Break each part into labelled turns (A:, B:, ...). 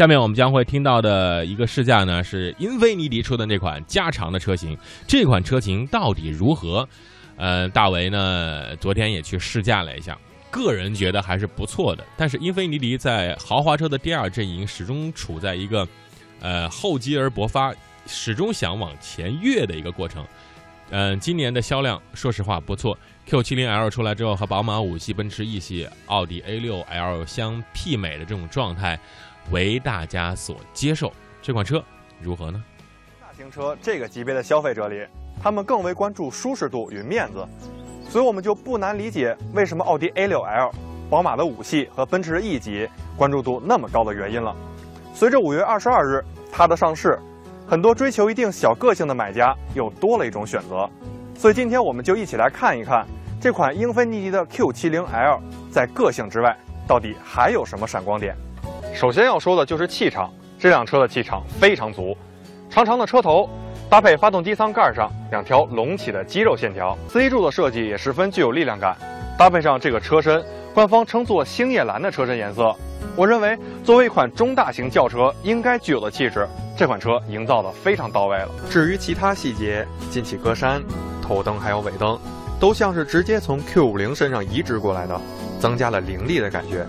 A: 下面我们将会听到的一个试驾呢，是英菲尼迪出的那款加长的车型。这款车型到底如何？呃，大为呢昨天也去试驾了一下，个人觉得还是不错的。但是英菲尼迪在豪华车的第二阵营始终处在一个呃厚积而薄发，始终想往前跃的一个过程。嗯，今年的销量说实话不错，Q70L 出来之后和宝马五系、奔驰 E 系、奥迪 A6L 相媲美的这种状态。为大家所接受，这款车如何呢？
B: 大型车这个级别的消费者里，他们更为关注舒适度与面子，所以我们就不难理解为什么奥迪 A6L、宝马的五系和奔驰的 E 级关注度那么高的原因了。随着五月二十二日它的上市，很多追求一定小个性的买家又多了一种选择，所以今天我们就一起来看一看这款英菲尼迪的 Q70L 在个性之外到底还有什么闪光点。首先要说的就是气场，这辆车的气场非常足，长长的车头搭配发动机舱盖上两条隆起的肌肉线条，C 柱的设计也十分具有力量感，搭配上这个车身，官方称作星夜蓝的车身颜色，我认为作为一款中大型轿车应该具有的气质，这款车营造的非常到位了。至于其他细节，进气格栅、头灯还有尾灯，都像是直接从 Q50 身上移植过来的，增加了凌厉的感觉。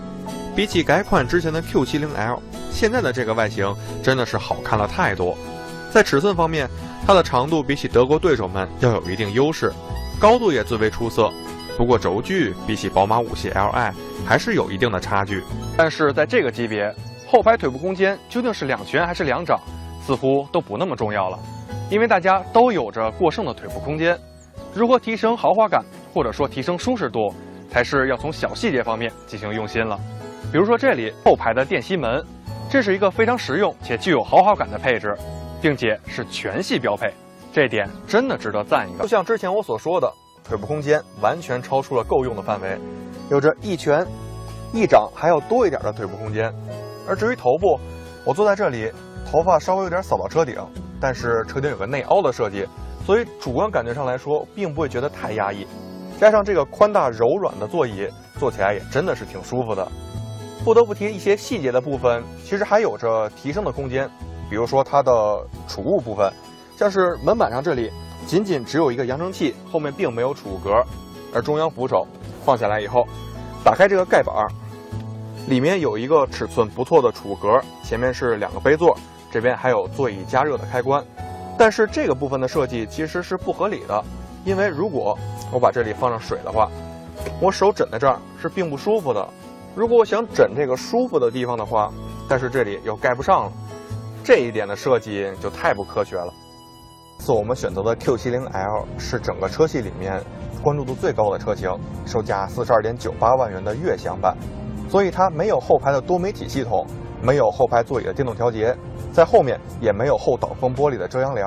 B: 比起改款之前的 Q70L，现在的这个外形真的是好看了太多。在尺寸方面，它的长度比起德国对手们要有一定优势，高度也最为出色。不过轴距比起宝马五系 Li 还是有一定的差距。但是在这个级别，后排腿部空间究竟是两拳还是两掌，似乎都不那么重要了，因为大家都有着过剩的腿部空间。如何提升豪华感，或者说提升舒适度，才是要从小细节方面进行用心了。比如说这里后排的电吸门，这是一个非常实用且具有豪华感的配置，并且是全系标配，这点真的值得赞一个。就像之前我所说的，腿部空间完全超出了够用的范围，有着一拳、一掌还要多一点的腿部空间。而至于头部，我坐在这里，头发稍微有点扫到车顶，但是车顶有个内凹的设计，所以主观感觉上来说，并不会觉得太压抑。加上这个宽大柔软的座椅，坐起来也真的是挺舒服的。不得不提一些细节的部分，其实还有着提升的空间。比如说它的储物部分，像是门板上这里仅仅只有一个扬声器，后面并没有储物格。而中央扶手放下来以后，打开这个盖板，里面有一个尺寸不错的储物格，前面是两个杯座，这边还有座椅加热的开关。但是这个部分的设计其实是不合理的，因为如果我把这里放上水的话，我手枕在这儿是并不舒服的。如果我想枕这个舒服的地方的话，但是这里又盖不上了，这一点的设计就太不科学了。次我们选择的 Q70L 是整个车系里面关注度最高的车型，售价四十二点九八万元的悦享版，所以它没有后排的多媒体系统，没有后排座椅的电动调节，在后面也没有后挡风玻璃的遮阳帘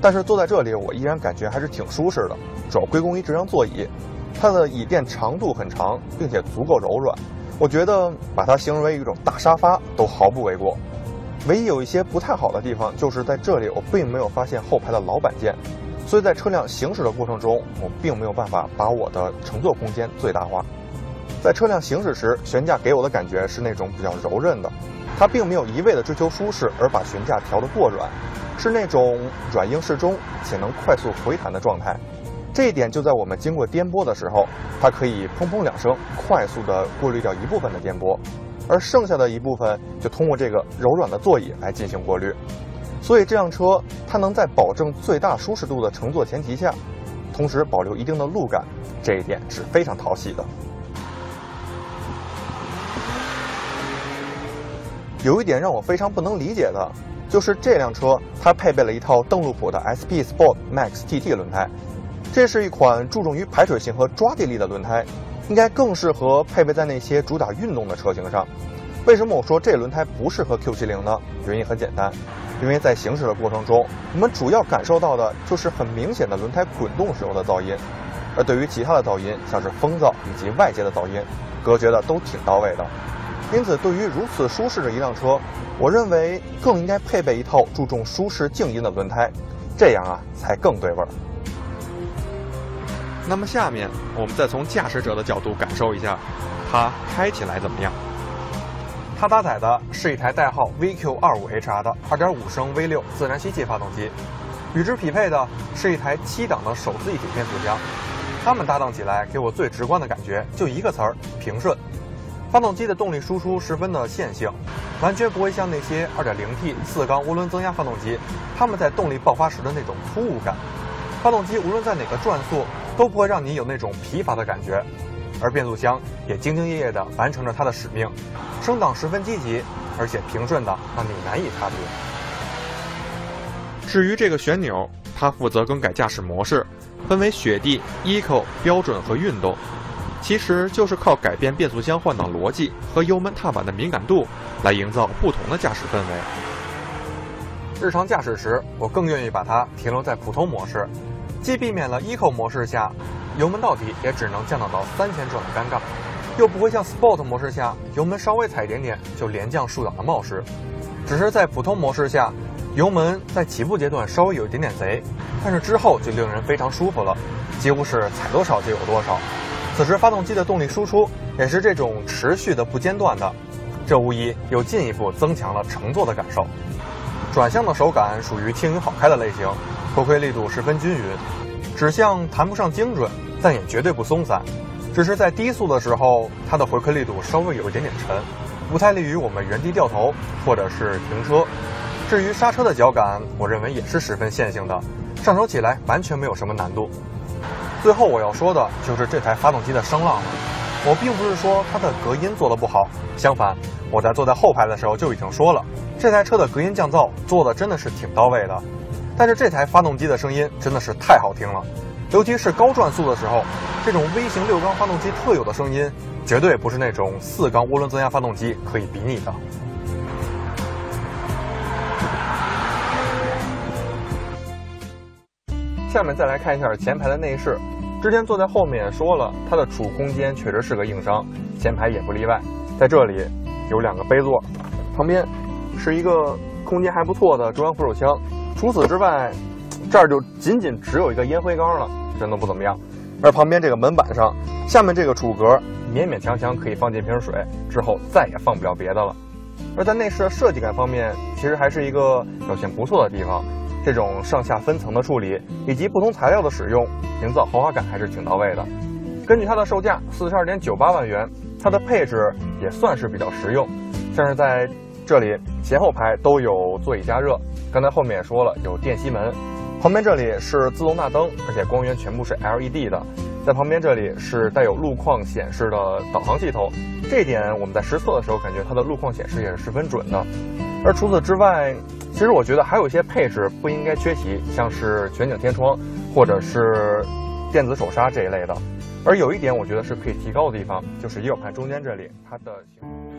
B: 但是坐在这里，我依然感觉还是挺舒适的，主要归功于这张座椅，它的椅垫长度很长，并且足够柔软。我觉得把它形容为一种大沙发都毫不为过。唯一有一些不太好的地方，就是在这里我并没有发现后排的老板键，所以在车辆行驶的过程中，我并没有办法把我的乘坐空间最大化。在车辆行驶时，悬架给我的感觉是那种比较柔韧的，它并没有一味的追求舒适而把悬架调得过软，是那种软硬适中且能快速回弹的状态。这一点就在我们经过颠簸的时候，它可以砰砰两声，快速的过滤掉一部分的颠簸，而剩下的一部分就通过这个柔软的座椅来进行过滤。所以这辆车它能在保证最大舒适度的乘坐前提下，同时保留一定的路感，这一点是非常讨喜的。有一点让我非常不能理解的，就是这辆车它配备了一套邓禄普的 SP Sport Max TT 轮胎。这是一款注重于排水性和抓地力的轮胎，应该更适合配备在那些主打运动的车型上。为什么我说这轮胎不适合 Q70 呢？原因很简单，因为在行驶的过程中，我们主要感受到的就是很明显的轮胎滚动时候的噪音，而对于其他的噪音，像是风噪以及外界的噪音，隔绝的都挺到位的。因此，对于如此舒适的一辆车，我认为更应该配备一套注重舒适静音的轮胎，这样啊才更对味儿。那么下面我们再从驾驶者的角度感受一下，它开起来怎么样？它搭载的是一台代号 VQ25HR 的2.5升 V6 自然吸气发动机，与之匹配的是一台七档的手自一体变速箱。它们搭档起来，给我最直观的感觉就一个词儿：平顺。发动机的动力输出十分的线性，完全不会像那些 2.0T 四缸涡轮增压发动机，它们在动力爆发时的那种突兀感。发动机无论在哪个转速，都不会让你有那种疲乏的感觉，而变速箱也兢兢业业地完成着它的使命，升档十分积极，而且平顺的让你难以察觉。至于这个旋钮，它负责更改驾驶模式，分为雪地、Eco、标准和运动。其实就是靠改变变速箱换挡逻辑和油门踏板的敏感度，来营造不同的驾驶氛围。日常驾驶时，我更愿意把它停留在普通模式，既避免了 Eco 模式下油门到底也只能降档到三千转的尴尬，又不会像 Sport 模式下油门稍微踩一点点就连降数档的冒失。只是在普通模式下，油门在起步阶段稍微有一点点贼，但是之后就令人非常舒服了，几乎是踩多少就有多少。此时发动机的动力输出也是这种持续的不间断的，这无疑又进一步增强了乘坐的感受。转向的手感属于轻盈好开的类型，回馈力度十分均匀，指向谈不上精准，但也绝对不松散。只是在低速的时候，它的回馈力度稍微有一点点沉，不太利于我们原地掉头或者是停车。至于刹车的脚感，我认为也是十分线性的，上手起来完全没有什么难度。最后我要说的就是这台发动机的声浪了。我并不是说它的隔音做得不好，相反，我在坐在后排的时候就已经说了，这台车的隔音降噪做的真的是挺到位的。但是这台发动机的声音真的是太好听了，尤其是高转速的时候，这种微型六缸发动机特有的声音，绝对不是那种四缸涡轮增压发动机可以比拟的。下面再来看一下前排的内饰。之前坐在后面说了，它的储物空间确实是个硬伤，前排也不例外。在这里有两个杯座，旁边是一个空间还不错的中央扶手箱。除此之外，这儿就仅仅只有一个烟灰缸了，真的不怎么样。而旁边这个门板上，下面这个储物格勉勉强强可以放进瓶水，之后再也放不了别的了。而在内饰的设计感方面，其实还是一个表现不错的地方。这种上下分层的处理以及不同材料的使用，营造豪华感还是挺到位的。根据它的售价四十二点九八万元，它的配置也算是比较实用，像是在这里前后排都有座椅加热，刚才后面也说了有电吸门，旁边这里是自动大灯，而且光源全部是 LED 的，在旁边这里是带有路况显示的导航系统，这一点我们在实测的时候感觉它的路况显示也是十分准的。而除此之外，其实我觉得还有一些配置不应该缺席，像是全景天窗或者是电子手刹这一类的。而有一点我觉得是可以提高的地方，就是仪表盘中间这里它的。